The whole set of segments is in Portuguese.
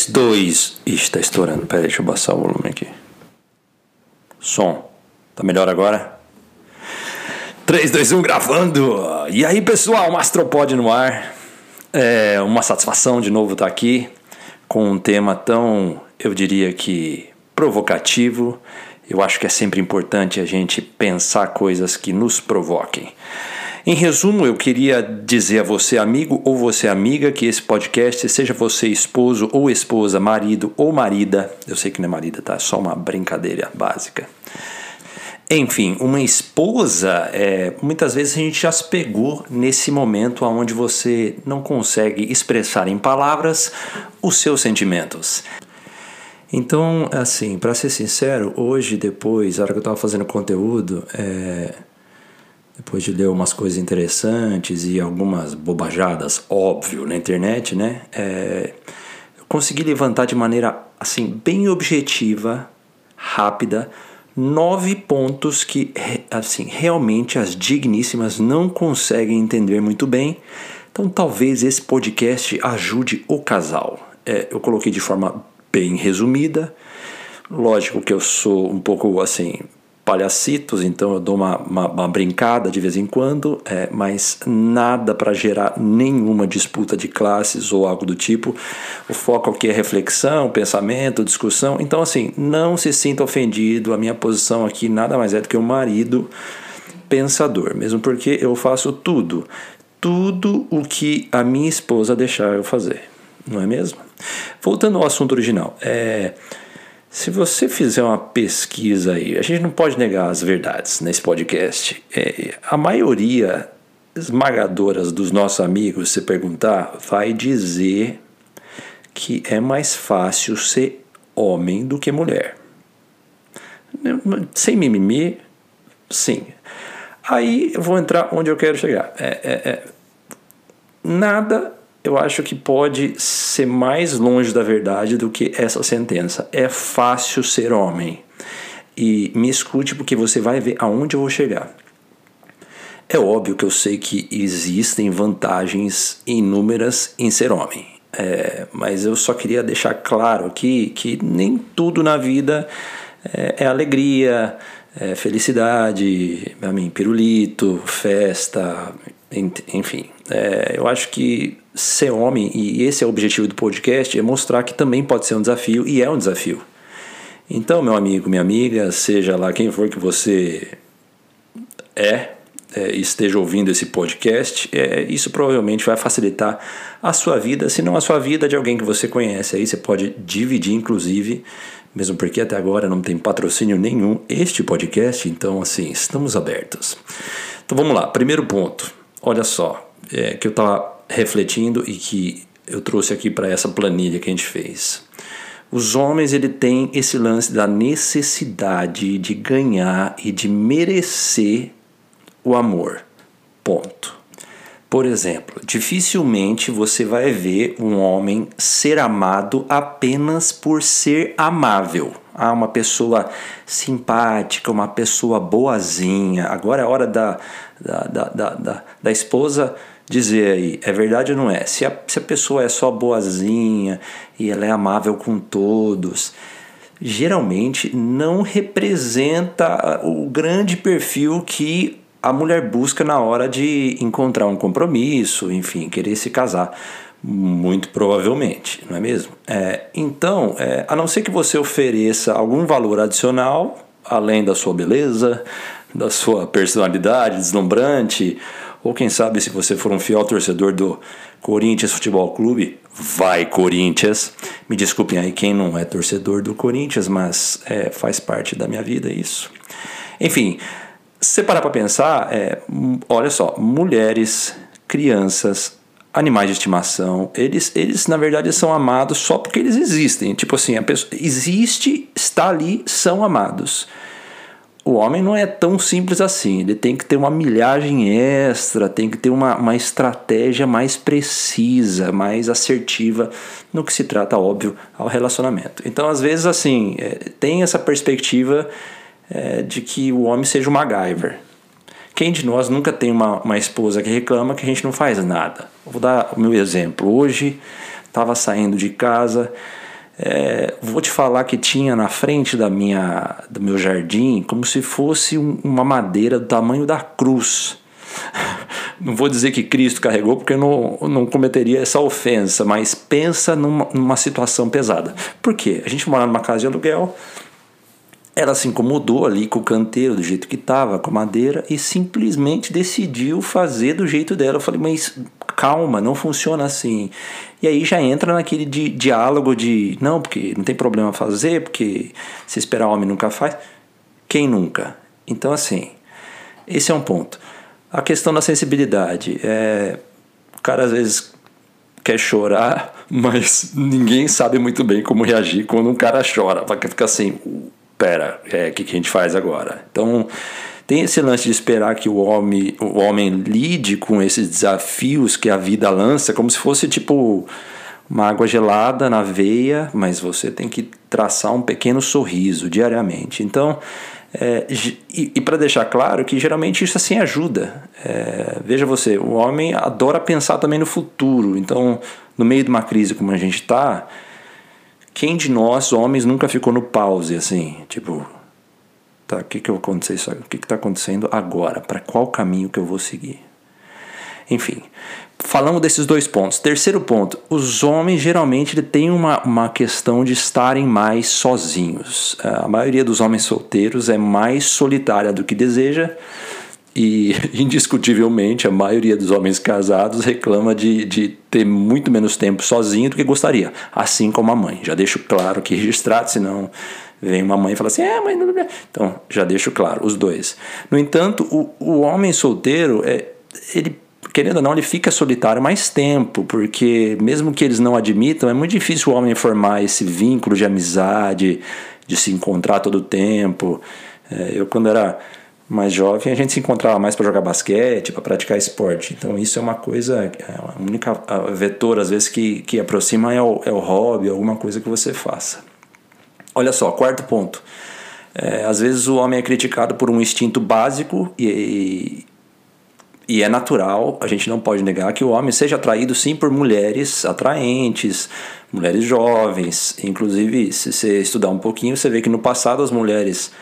3, 2. Ixi, tá estourando. Pera aí, deixa eu baixar o volume aqui. Som. Tá melhor agora? 3, 2, 1, gravando! E aí, pessoal, Mastropod no ar. É uma satisfação de novo estar aqui com um tema tão, eu diria que, provocativo. Eu acho que é sempre importante a gente pensar coisas que nos provoquem. Em resumo, eu queria dizer a você, amigo ou você, amiga, que esse podcast, seja você esposo ou esposa, marido ou marida, eu sei que não é marida, tá? É só uma brincadeira básica. Enfim, uma esposa, é, muitas vezes a gente já se pegou nesse momento onde você não consegue expressar em palavras os seus sentimentos. Então, assim, para ser sincero, hoje, depois, a hora que eu estava fazendo conteúdo, é, depois de ler umas coisas interessantes e algumas bobajadas, óbvio, na internet, né? É, eu consegui levantar de maneira assim bem objetiva, rápida, nove pontos que assim realmente as digníssimas não conseguem entender muito bem. Então talvez esse podcast ajude o casal. É, eu coloquei de forma bem resumida. Lógico que eu sou um pouco assim palhacitos, então eu dou uma, uma, uma brincada de vez em quando, é, mas nada para gerar nenhuma disputa de classes ou algo do tipo. O foco aqui é reflexão, pensamento, discussão. Então, assim, não se sinta ofendido. A minha posição aqui nada mais é do que um marido pensador, mesmo porque eu faço tudo, tudo o que a minha esposa deixar eu fazer, não é mesmo? Voltando ao assunto original, é. Se você fizer uma pesquisa aí, a gente não pode negar as verdades nesse podcast. É, a maioria esmagadora dos nossos amigos, se perguntar, vai dizer que é mais fácil ser homem do que mulher. Sem mimimi, sim. Aí eu vou entrar onde eu quero chegar. É, é, é. Nada eu acho que pode ser mais longe da verdade do que essa sentença. É fácil ser homem. E me escute porque você vai ver aonde eu vou chegar. É óbvio que eu sei que existem vantagens inúmeras em ser homem. É, mas eu só queria deixar claro aqui que nem tudo na vida é, é alegria, é felicidade, a mim, pirulito, festa, enfim. É, eu acho que ser homem, e esse é o objetivo do podcast, é mostrar que também pode ser um desafio e é um desafio. Então, meu amigo, minha amiga, seja lá quem for que você é, é esteja ouvindo esse podcast, é, isso provavelmente vai facilitar a sua vida, se não a sua vida de alguém que você conhece. Aí você pode dividir, inclusive, mesmo porque até agora não tem patrocínio nenhum este podcast, então assim, estamos abertos. Então vamos lá, primeiro ponto, olha só, é, que eu estava refletindo e que eu trouxe aqui para essa planilha que a gente fez. Os homens ele tem esse lance da necessidade de ganhar e de merecer o amor. Ponto. Por exemplo, dificilmente você vai ver um homem ser amado apenas por ser amável. Ah, uma pessoa simpática, uma pessoa boazinha. Agora é hora da, da, da, da, da, da esposa dizer aí, é verdade ou não é? Se a, se a pessoa é só boazinha e ela é amável com todos, geralmente não representa o grande perfil que a mulher busca na hora de encontrar um compromisso, enfim, querer se casar. Muito provavelmente, não é mesmo? É, então, é, a não ser que você ofereça algum valor adicional, além da sua beleza, da sua personalidade deslumbrante, ou quem sabe, se você for um fiel torcedor do Corinthians Futebol Clube, vai Corinthians. Me desculpem aí quem não é torcedor do Corinthians, mas é, faz parte da minha vida isso. Enfim, se parar para pensar, é, olha só, mulheres, crianças, animais de estimação, eles, eles na verdade são amados só porque eles existem. Tipo assim, a pessoa existe, está ali, são amados o homem não é tão simples assim. Ele tem que ter uma milhagem extra, tem que ter uma, uma estratégia mais precisa, mais assertiva no que se trata, óbvio, ao relacionamento. Então, às vezes, assim, é, tem essa perspectiva é, de que o homem seja um MacGyver. Quem de nós nunca tem uma, uma esposa que reclama que a gente não faz nada? Vou dar o meu exemplo. Hoje estava saindo de casa. É, vou te falar que tinha na frente da minha, do meu jardim como se fosse um, uma madeira do tamanho da cruz. Não vou dizer que Cristo carregou, porque eu não, não cometeria essa ofensa, mas pensa numa, numa situação pesada. Por quê? A gente mora numa casa de aluguel, ela se incomodou ali com o canteiro do jeito que estava, com a madeira, e simplesmente decidiu fazer do jeito dela. Eu falei, mas calma, não funciona assim. E aí já entra naquele di diálogo de não, porque não tem problema fazer, porque se esperar homem nunca faz. Quem nunca? Então, assim, esse é um ponto. A questão da sensibilidade. É, o cara às vezes quer chorar, mas ninguém sabe muito bem como reagir quando um cara chora. Porque fica assim, pera, o é, que, que a gente faz agora? Então, tem esse lance de esperar que o homem, o homem lide com esses desafios que a vida lança, como se fosse tipo uma água gelada na veia, mas você tem que traçar um pequeno sorriso diariamente. Então, é, e, e para deixar claro que geralmente isso assim ajuda. É, veja você, o homem adora pensar também no futuro. Então, no meio de uma crise como a gente está, quem de nós, homens, nunca ficou no pause assim? Tipo, tá, o que, que, acontecer, o que está acontecendo agora? Para qual caminho que eu vou seguir? Enfim, falamos desses dois pontos. Terceiro ponto, os homens geralmente têm uma, uma questão de estarem mais sozinhos. A maioria dos homens solteiros é mais solitária do que deseja e, indiscutivelmente, a maioria dos homens casados reclama de, de ter muito menos tempo sozinho do que gostaria, assim como a mãe. Já deixo claro que registrado, senão vem uma mãe e fala assim: é, mãe, não... então já deixo claro, os dois. No entanto, o, o homem solteiro, é, ele querendo ou não, ele fica solitário mais tempo, porque mesmo que eles não admitam, é muito difícil o homem formar esse vínculo de amizade, de se encontrar todo o tempo. É, eu, quando era mais jovem, a gente se encontrava mais para jogar basquete, para praticar esporte. Então isso é uma coisa, é a única vetor às vezes que, que aproxima é o, é o hobby, alguma coisa que você faça. Olha só, quarto ponto. É, às vezes o homem é criticado por um instinto básico e, e é natural, a gente não pode negar que o homem seja atraído sim por mulheres atraentes, mulheres jovens. Inclusive, se você estudar um pouquinho, você vê que no passado as mulheres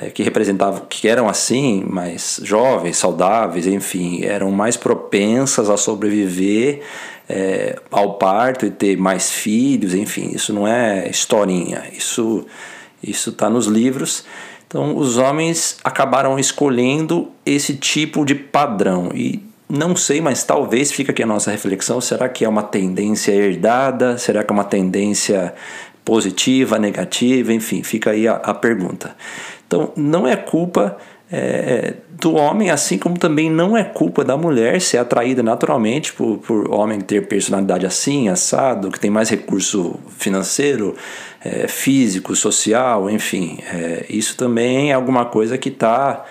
é, que representavam, que eram assim, mais jovens, saudáveis, enfim, eram mais propensas a sobreviver é, ao parto e ter mais filhos, enfim, isso não é historinha, isso isso está nos livros. Então, os homens acabaram escolhendo esse tipo de padrão e não sei, mas talvez fica aqui a nossa reflexão. Será que é uma tendência herdada? Será que é uma tendência positiva, negativa? Enfim, fica aí a, a pergunta. Então, não é culpa é, do homem, assim como também não é culpa da mulher ser atraída naturalmente por, por homem ter personalidade assim, assado, que tem mais recurso financeiro, é, físico, social, enfim. É, isso também é alguma coisa que está,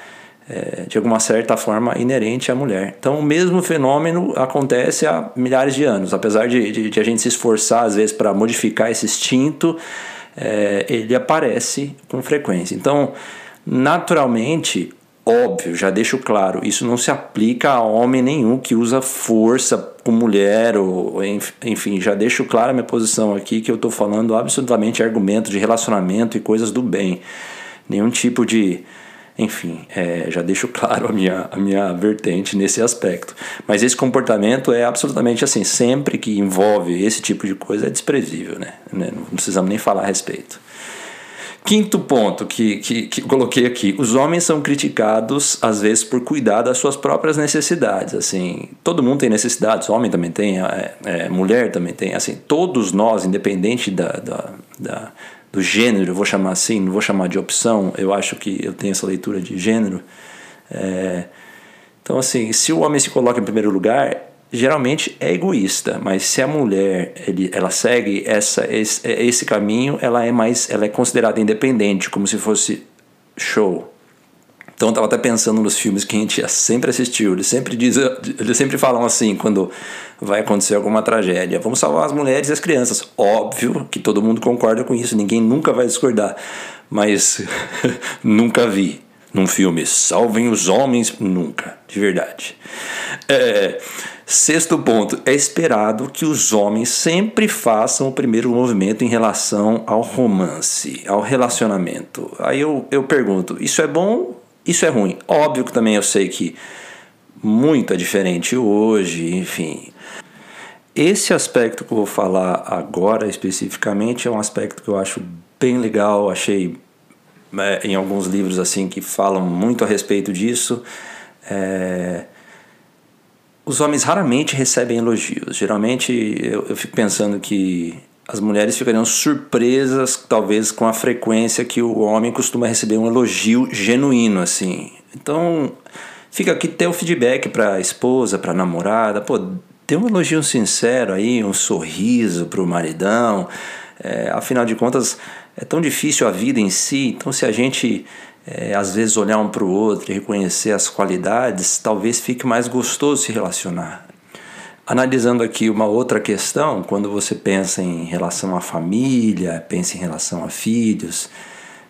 é, de alguma certa forma, inerente à mulher. Então, o mesmo fenômeno acontece há milhares de anos. Apesar de, de, de a gente se esforçar, às vezes, para modificar esse instinto é, ele aparece com frequência. Então, naturalmente, óbvio, já deixo claro, isso não se aplica a homem nenhum que usa força com mulher, ou enfim, já deixo clara a minha posição aqui que eu estou falando absolutamente argumento de relacionamento e coisas do bem. Nenhum tipo de enfim, é, já deixo claro a minha, a minha vertente nesse aspecto. Mas esse comportamento é absolutamente assim, sempre que envolve esse tipo de coisa é desprezível, né? né? Não precisamos nem falar a respeito. Quinto ponto que, que, que coloquei aqui: os homens são criticados às vezes por cuidar das suas próprias necessidades. Assim, todo mundo tem necessidades, homem também tem, é, é, mulher também tem. Assim, todos nós, independente da, da, da do gênero, vou chamar assim, não vou chamar de opção, eu acho que eu tenho essa leitura de gênero. É, então, assim, se o homem se coloca em primeiro lugar, geralmente é egoísta, mas se a mulher ele, ela segue essa, esse, esse caminho, ela é mais, ela é considerada independente, como se fosse show. Então eu estava até pensando nos filmes que a gente sempre assistiu. Eles sempre dizem, eles sempre falam assim quando vai acontecer alguma tragédia. Vamos salvar as mulheres e as crianças. Óbvio que todo mundo concorda com isso, ninguém nunca vai discordar. Mas nunca vi. num filme Salvem os Homens, nunca, de verdade. É, sexto ponto, é esperado que os homens sempre façam o primeiro movimento em relação ao romance, ao relacionamento. Aí eu, eu pergunto, isso é bom? Isso é ruim? Óbvio que também eu sei que muito é diferente hoje, enfim. Esse aspecto que eu vou falar agora especificamente é um aspecto que eu acho bem legal, achei é, em alguns livros assim que falam muito a respeito disso. É, os homens raramente recebem elogios. Geralmente eu, eu fico pensando que as mulheres ficariam surpresas, talvez, com a frequência que o homem costuma receber um elogio genuíno, assim. Então, fica aqui ter o feedback para a esposa, para a namorada, pô, dê um elogio sincero aí, um sorriso para o maridão. É, afinal de contas, é tão difícil a vida em si, então se a gente é, às vezes olhar um para o outro e reconhecer as qualidades, talvez fique mais gostoso se relacionar. Analisando aqui uma outra questão, quando você pensa em relação à família, pensa em relação a filhos,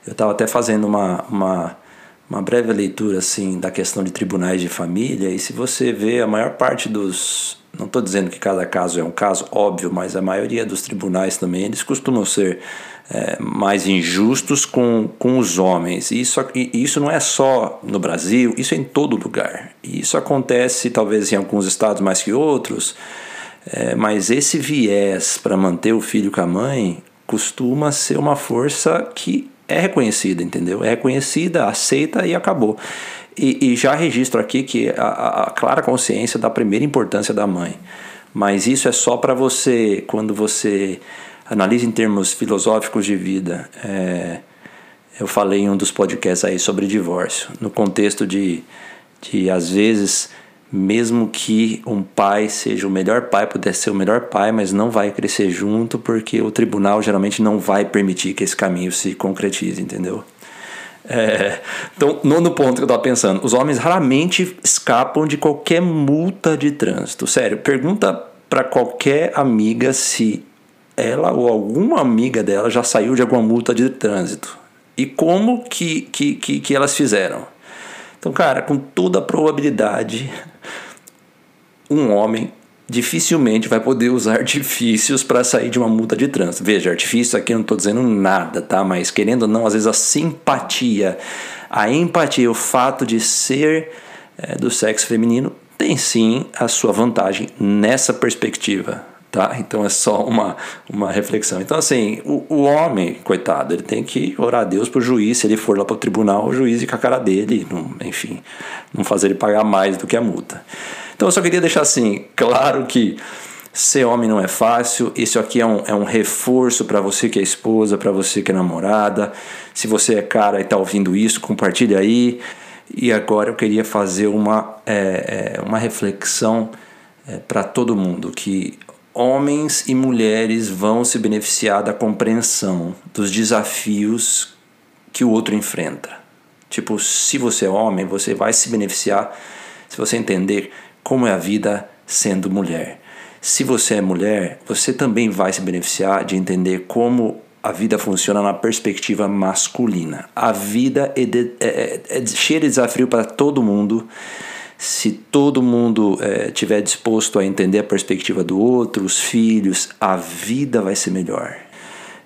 eu estava até fazendo uma, uma, uma breve leitura assim da questão de tribunais de família, e se você vê a maior parte dos, não estou dizendo que cada caso é um caso, óbvio, mas a maioria dos tribunais também, eles costumam ser é, mais injustos com, com os homens. E isso, isso não é só no Brasil, isso é em todo lugar. E isso acontece talvez em alguns estados mais que outros, é, mas esse viés para manter o filho com a mãe costuma ser uma força que é reconhecida, entendeu? É reconhecida, aceita e acabou. E, e já registro aqui que a, a, clara consciência da primeira importância da mãe. Mas isso é só para você, quando você analisa em termos filosóficos de vida. É, eu falei em um dos podcasts aí sobre divórcio, no contexto de, de às vezes, mesmo que um pai seja o melhor pai, puder ser o melhor pai, mas não vai crescer junto porque o tribunal geralmente não vai permitir que esse caminho se concretize, entendeu? É, então, nono ponto que eu estava pensando: os homens raramente escapam de qualquer multa de trânsito. Sério, pergunta para qualquer amiga se ela ou alguma amiga dela já saiu de alguma multa de trânsito. E como que, que, que, que elas fizeram? Então, cara, com toda a probabilidade, um homem dificilmente vai poder usar artifícios para sair de uma multa de trânsito. Veja, artifício aqui eu não estou dizendo nada, tá? Mas querendo ou não, às vezes a simpatia, a empatia, o fato de ser é, do sexo feminino tem sim a sua vantagem nessa perspectiva. Tá? Então é só uma, uma reflexão. Então, assim, o, o homem, coitado, ele tem que orar a Deus pro juiz, se ele for lá para o tribunal, o juiz ir com a cara dele, não, enfim, não fazer ele pagar mais do que a multa. Então eu só queria deixar assim, claro que ser homem não é fácil. Isso aqui é um, é um reforço para você que é esposa, para você que é namorada. Se você é cara e está ouvindo isso, compartilha aí. E agora eu queria fazer uma, é, é, uma reflexão é, para todo mundo que homens e mulheres vão se beneficiar da compreensão dos desafios que o outro enfrenta. Tipo, se você é homem, você vai se beneficiar se você entender como é a vida sendo mulher. Se você é mulher, você também vai se beneficiar de entender como a vida funciona na perspectiva masculina. A vida é, de, é, é, é cheia de desafio para todo mundo. Se todo mundo é, disposto a entender a perspectiva do outro, os filhos, a vida vai ser melhor.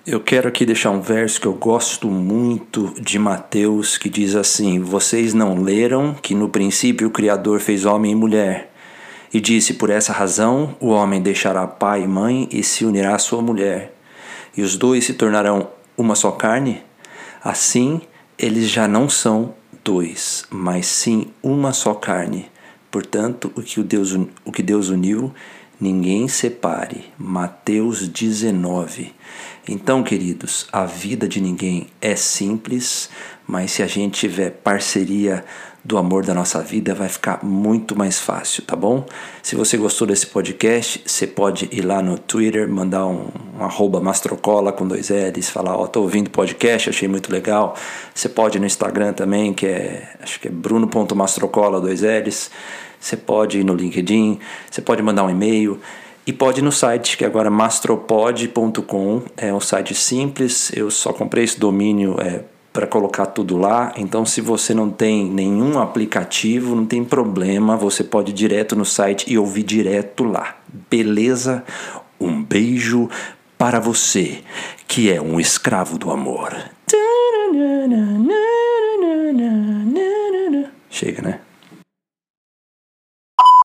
Eu quero aqui deixar um verso que eu gosto muito de Mateus, que diz assim: Vocês não leram que no princípio o Criador fez homem e mulher? E disse: Por essa razão o homem deixará pai e mãe e se unirá à sua mulher, e os dois se tornarão uma só carne? Assim, eles já não são dois, mas sim uma só carne. Portanto, o que Deus, o que Deus uniu, ninguém separe. Mateus 19. Então, queridos, a vida de ninguém é simples, mas se a gente tiver parceria do amor da nossa vida, vai ficar muito mais fácil, tá bom? Se você gostou desse podcast, você pode ir lá no Twitter, mandar um, um arroba mastrocola com dois L's, falar, ó, oh, tô ouvindo podcast, achei muito legal. Você pode ir no Instagram também, que é, acho que é bruno.mastrocola, dois L's. Você pode ir no LinkedIn, você pode mandar um e-mail. E pode ir no site, que agora é mastropod.com, é um site simples, eu só comprei esse domínio é, para colocar tudo lá. Então, se você não tem nenhum aplicativo, não tem problema, você pode ir direto no site e ouvir direto lá. Beleza? Um beijo para você que é um escravo do amor. Chega, né?